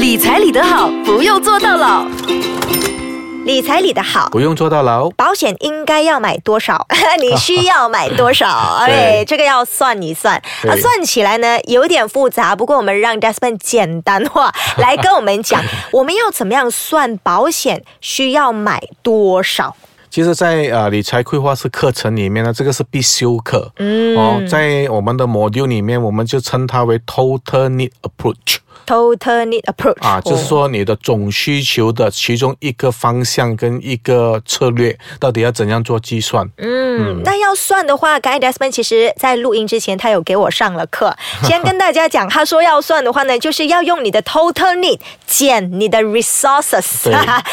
理财理得好，不用做到老。理财理得好，不用做到老。保险应该要买多少？你需要买多少？哎，这个要算一算啊，算起来呢有点复杂。不过我们让 Desmond 简单化来跟我们讲，我们要怎么样算保险需要买多少？其实，在呃理财规划师课程里面呢，这个是必修课。嗯，哦，在我们的 module 里面，我们就称它为 Total Need Approach。Total Need Approach 啊，就是说你的总需求的其中一个方向跟一个策略，到底要怎样做计算？嗯，那要算的话，刚才 Desmond 其实在录音之前，他有给我上了课。先跟大家讲，他说要算的话呢，就是要用你的 Total Need 减你的 Resources。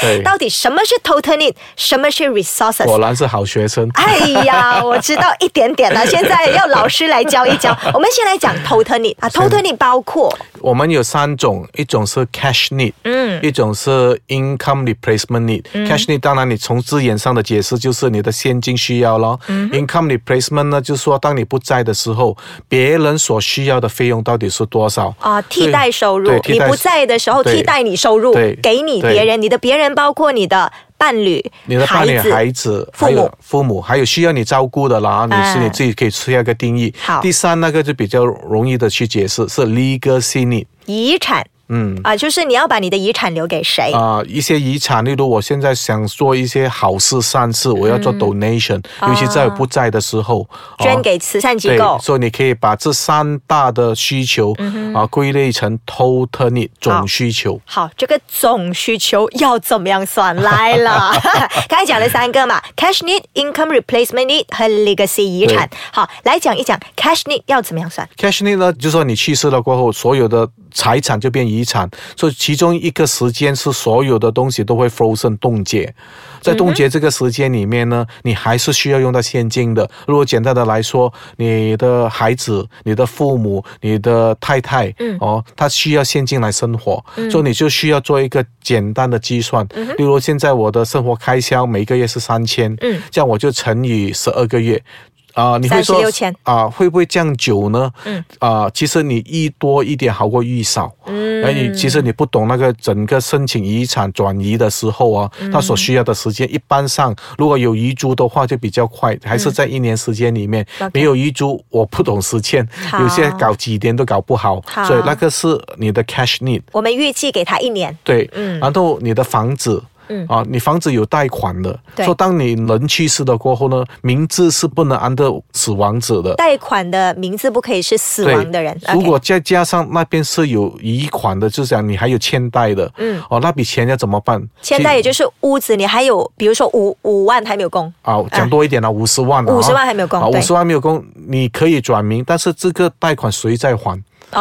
对，到底什么是 Total Need，什么是 Resources？果然是好学生。哎呀，我知道一点点了。现在要老师来教一教。我们先来讲 Total Need 啊，Total Need 包括我们有三种，一种是 Cash Need，嗯，一种是 Income Replacement Need。Cash Need 当然你从字眼上的解释就是你的现金需要咯。Income Replacement 呢，就是说当你不在的时候，别人所需要的费用到底是多少啊？替代收入，你不在的时候替代你收入，给你别人，你的别人包括你的。伴侣、你的伴侣、孩子、父母、父母，还有需要你照顾的啦，你是你自己可以下一个定义。好，第三那个就比较容易的去解释，是 legacy 遗产。嗯啊，就是你要把你的遗产留给谁啊？一些遗产，例如我现在想做一些好事善事，我要做 donation，尤其在不在的时候，捐给慈善机构。所以你可以把这三大的需求啊归类成 total need 总需求。好，这个总需求要怎么样算来了？刚才讲了三个嘛，cash need、income replacement need 和 legacy 遗产。好，来讲一讲 cash need 要怎么样算？cash need 呢，就是说你去世了过后，所有的财产就变遗产，所以其中一个时间是所有的东西都会 frozen 冻结，在冻结这个时间里面呢，你还是需要用到现金的。如果简单的来说，你的孩子、你的父母、你的太太，嗯。哦，他需要现金来生活，所以你就需要做一个简单的计算。例如现在我的生活开销每个月是三千，这样我就乘以十二个月。啊，你会说啊，会不会降久呢？嗯，啊，其实你一多一点好过一少。嗯，而你其实你不懂那个整个申请遗产转移的时候啊，它所需要的时间，一般上如果有遗嘱的话就比较快，还是在一年时间里面。没有遗嘱，我不懂时间，有些搞几年都搞不好。所以那个是你的 cash need。我们预计给他一年。对，嗯，然后你的房子。嗯。啊，你房子有贷款的，说当你人去世了过后呢，名字是不能安的死亡者的，贷款的名字不可以是死亡的人。如果再加上那边是有遗款的，就是讲你还有欠贷的，嗯，哦，那笔钱要怎么办？欠贷也就是屋子，你还有，比如说五五万还没有供。啊，讲多一点了，五十万，五十万还没有供，五十万没有供，你可以转名，但是这个贷款谁在还？哦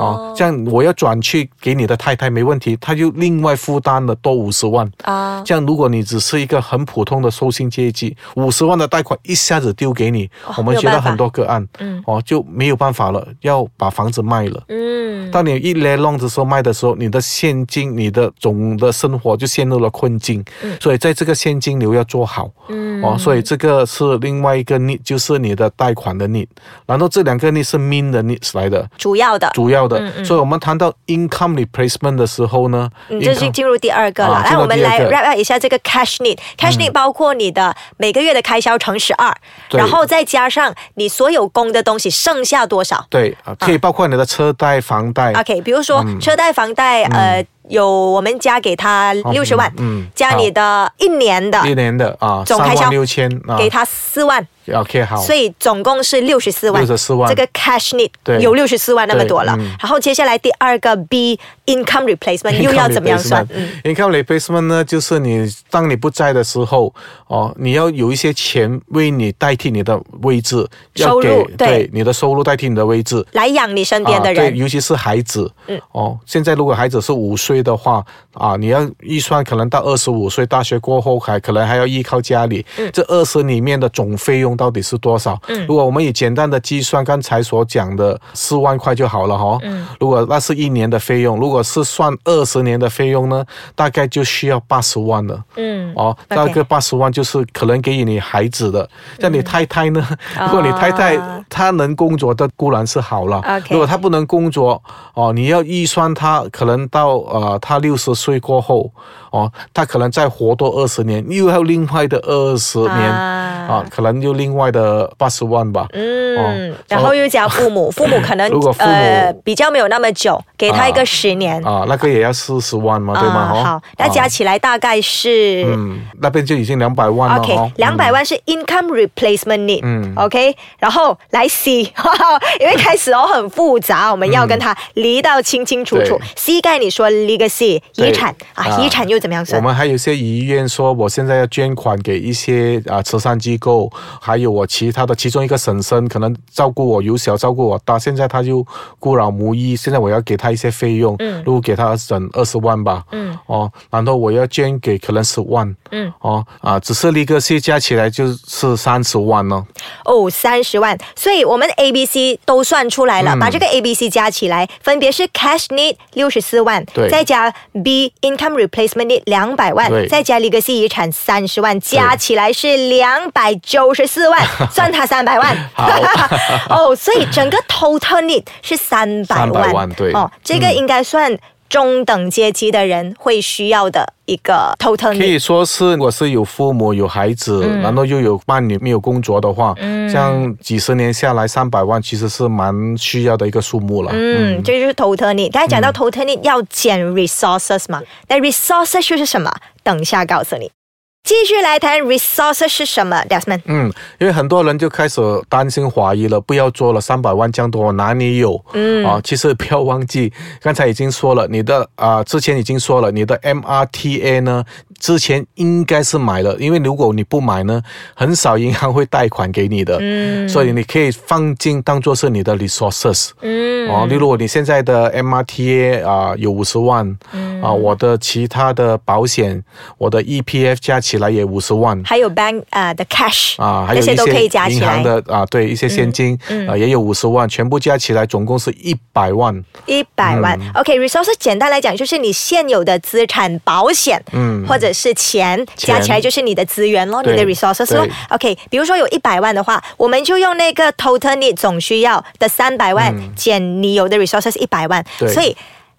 哦，这样我要转去给你的太太没问题，他就另外负担了多五十万啊。这样如果你只是一个很普通的收薪阶级，五十万的贷款一下子丢给你，我们学到很多个案，嗯，哦就没有办法了，要把房子卖了。嗯，当你一来浪子时候卖的时候，你的现金、你的总的生活就陷入了困境。嗯，所以在这个现金流要做好。嗯，哦，所以这个是另外一个逆，就是你的贷款的逆。然后这两个逆是 mean 的逆来的，主要。的主要的，所以我们谈到 income replacement 的时候呢，你，就是进入第二个了。来，我们来 wrap 一下这个 cash need。cash need 包括你的每个月的开销乘十二，然后再加上你所有供的东西剩下多少？对，可以包括你的车贷、房贷。OK，比如说车贷、房贷，呃。有我们加给他六十万，嗯，加你的一年的，一年的啊，总开销六千，给他四万，OK 好，所以总共是六十四万，六十四万，这个 cash need 有六十四万那么多了。然后接下来第二个 B income replacement 又要怎么样算？income replacement 呢，就是你当你不在的时候，哦，你要有一些钱为你代替你的位置，收入对你的收入代替你的位置，来养你身边的人，对，尤其是孩子，嗯，哦，现在如果孩子是五岁。岁的话啊，你要预算可能到二十五岁，大学过后还可能还要依靠家里。嗯。这二十里面的总费用到底是多少？嗯。如果我们以简单的计算，刚才所讲的四万块就好了哈。嗯。如果那是一年的费用，如果是算二十年的费用呢，大概就需要八十万了。嗯，哦那个八十万就是可能给予你孩子的，像你太太呢？如果你太太啊她能工作的固然是好了如果她不能工作，哦，你要预算她可能到呃她六十岁过后，哦，她可能再活多二十年，又要另外的二十年啊啊可能又另外的八十万吧。嗯哦，然后又加父母，父母可能 如果父母呃比较没有那么久，给他一个啊十年，啊，那个也要四十万嘛，对吗？好，那加啊起来大概是。嗯，那边就已经两百万了 OK，哦。两百万是 income replacement need，嗯 OK，然后来 C，因为开始哦很复杂，我们要跟他离到清清楚楚对。C 盖你说 legacy 遗产啊，啊遗产又怎么样我？们还有些遗愿说，我现在要捐款给一些啊慈善机构，还有我其他的其中一个婶婶，可能照顾我由小照顾我大，现在他就孤老无依，现在我要给他一些费用，嗯。如果给他整二十万吧，嗯。哦，然后我要捐给可能十万，嗯，哦啊，只是利个些加起来就是三十万呢，哦，三十万，所以我们 A、B、C 都算出来了，嗯。把这个 A、B、C 加起来，分别是 cash need 六十四万，对。再加 B income replacement need 两百万，对。再加 legacy 遗产三十万，加起来是两百九十四万，算他三百万。好 哦，所以整个 total need 是三百万，300万对哦，这个嗯应该算中等阶级的人会需要的一个 total 可。以说是我是有父母有孩子，嗯然后又有伴侣没有工作的话，这样几十年下来三百万其实是蛮需要的一个数目了。嗯，这就是 total need。刚才讲到 total need 要减 resources 嘛，那 resources 又是什么？等一下告诉你。继续来谈 resources 是什么，Desmond。嗯，因为很多人就开始担心怀疑了，不要做了，三百万这样多，哪里有？嗯啊，其实不要忘记，刚才已经说了，你的啊、之前已经说了，你的 MRTA 呢，之前应该是买了，因为如果你不买呢，很少银行会贷款给你的，嗯所以你可以放进当做是你的 resources。嗯哦，例如你现在的 MRTA 啊、有五十万，嗯啊、我的其他的保险，我的 EPF 加起来也五十万。还有 bank 呃的 cash 啊，还有一些都可以加起银行的啊，对一些现金，嗯啊，也有五十万，全部加起来总共是一百万。一百万。OK，resources、简单来讲就是你现有的资产、保险，嗯或者是钱，钱加起来就是你的资源咯，你的 resources 咯。OK，比如说有一百万的话，我们就用那个 total need 总需要的三百万、减你有的 resources 一百万，对所以。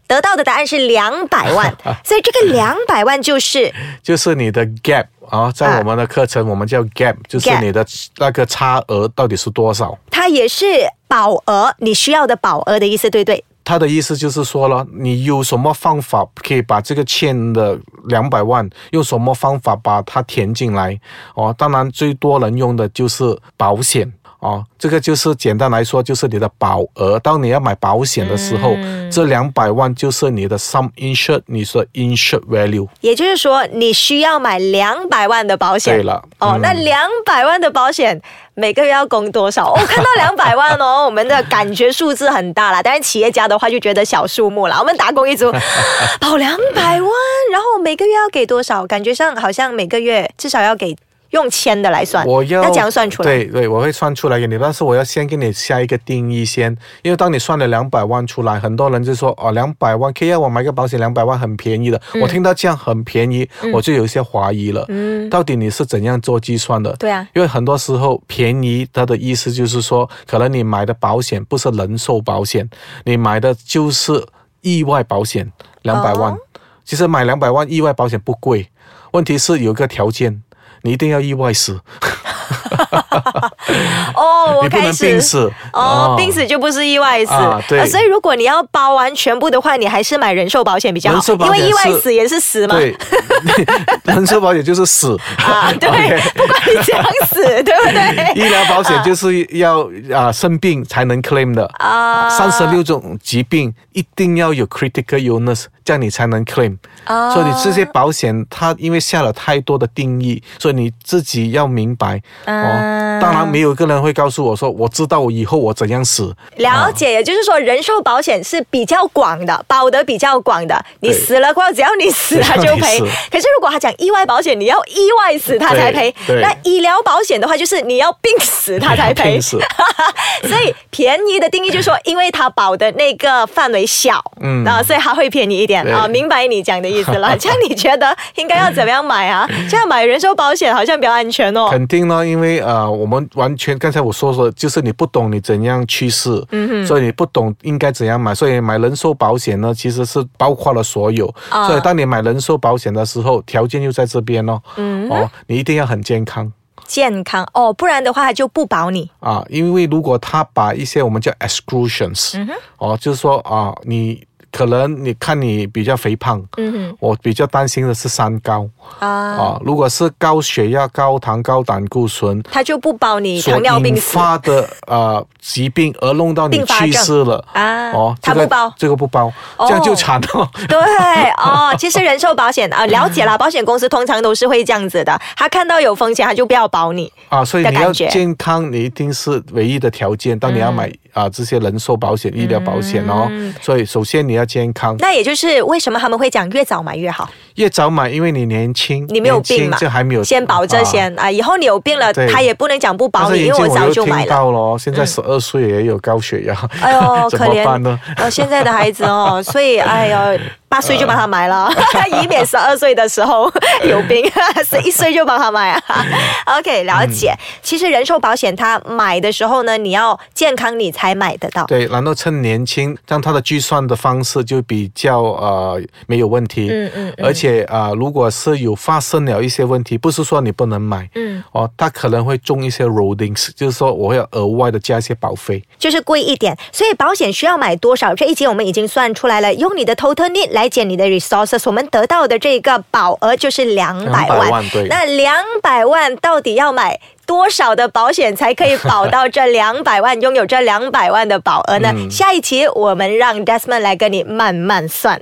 得到的答案是两百万，所以这个两百万就是 就是你的 gap 啊，在我们的课程我们叫 gap，就是你的那个差额到底是多少。它也是保额，你需要的保额的意思，对不对？他的意思就是说了，你有什么方法可以把这个欠的两百万，用什么方法把它填进来？哦，当然最多能用的就是保险。哦，这个就是简单来说，就是你的保额。当你要买保险的时候，这两百万就是你的 sum insured，你说 insured value。也就是说，你需要买两百万的保险。对了哦，嗯那两百万的保险每个月要供多少？我、哦、看到两百万哦，我们的感觉数字很大啦。但是企业家的话就觉得小数目啦。我们打工一族 保两百万，然后每个月要给多少？感觉上好像每个月至少要给。用千的来算，我要那怎样算出来？对对，我会算出来给你，但是我要先给你下一个定义先，因为当你算了两百万出来，很多人就说哦，两百万可以让我买个保险，两百万很便宜的。我听到这样很便宜，我就有一些怀疑了。嗯到底你是怎样做计算的？对啊，因为很多时候便宜，它的意思就是说，可能你买的保险不是人寿保险，你买的就是意外保险，两百万。哦其实买两百万意外保险不贵，问题是有一个条件，你一定要意外死。哦，我开始。病死。哦，病死就不是意外死。啊对。所以如果你要包完全部的话，你还是买人寿保险比较好，人寿保因为意外死也是死嘛。对，人寿保险就是死。啊，对 不管你这样死，对不对？医疗保险就是要啊生病才能 claim 的。啊。三十六种疾病一定要有 critical illness，这样你才能 claim。啊。所以你这些保险它因为下了太多的定义，所以你自己要明白哦。啊。当然没有一个人会告诉我说，我知道我以后我怎样死。了解，也就是说，人寿保险是比较广的，保的比较广的。你死了过后，只要你死，他就赔。可是如果他讲意外保险，你要意外死他才赔。那医疗保险的话，就是你要病死他才赔。所以便宜的定义就是说，因为他保的那个范围小，嗯，啊，所以他会便宜一点啊。明白你讲的意思了。这样你觉得应该要怎么样买啊？这样买人寿保险好像比较安全哦。肯定呢，因为呃，我们完全刚才我说说，就是你不懂你怎样去世，嗯所以你不懂应该怎样买，所以买人寿保险呢，其实是包括了所有。啊所以当你买人寿保险的时候，条件就在这边哦，嗯，哦，你一定要很健康。健康哦，不然的话它就不保你。啊，因为如果他把一些我们叫 exclusions，、哦，就是说啊，你可能你看你比较肥胖，嗯我比较担心的是三高。啊，啊，如果是高血压、高糖、高胆固醇它就不保你糖尿病发的呃疾病而弄到你去世了啊哦，这个它不包这个不包，哦。这样就惨了。对哦，其实人寿保险啊，了解啦，保险公司通常都是会这样子的，他看到有风险，他就不要保你。啊，所以你要健康，你一定是唯一的条件。当你要买啊、这些人寿保险、医疗保险哦，嗯。所以首先你要健康，那也就是为什么他们会讲越早买越好，越早买，因为你年轻，你没有病嘛，这还没有先保这些啊以后你有病了，他也不能讲不保你，因为我早就买了。到了，现在十二岁也有高血压，哎呦，可怜呢？呃，现在的孩子哦，所以哎呦，八岁就帮他买了，以免十二岁的时候有病，十一岁就帮他买啊。OK，了解。其实人寿保险它买的时候呢，你要健康你才买得到。对，然后趁年轻，让他的计算的方式就比较呃没有问题。嗯嗯嗯而且啊、呃如果是有发生了一些问题，不是说你不能买，嗯，哦，他可能会中一些 roadings，就是说我会要额外的加一些保费。就是贵一点，所以保险需要买多少？这一集我们已经算出来了，用你的 total need 来减你的 resources，我们得到的这个保额就是两百万。200万对那两百万到底要买？多少的保险才可以保到这两百万，拥有这两百万的保额呢？下一期我们让 Desmond 来跟你慢慢算。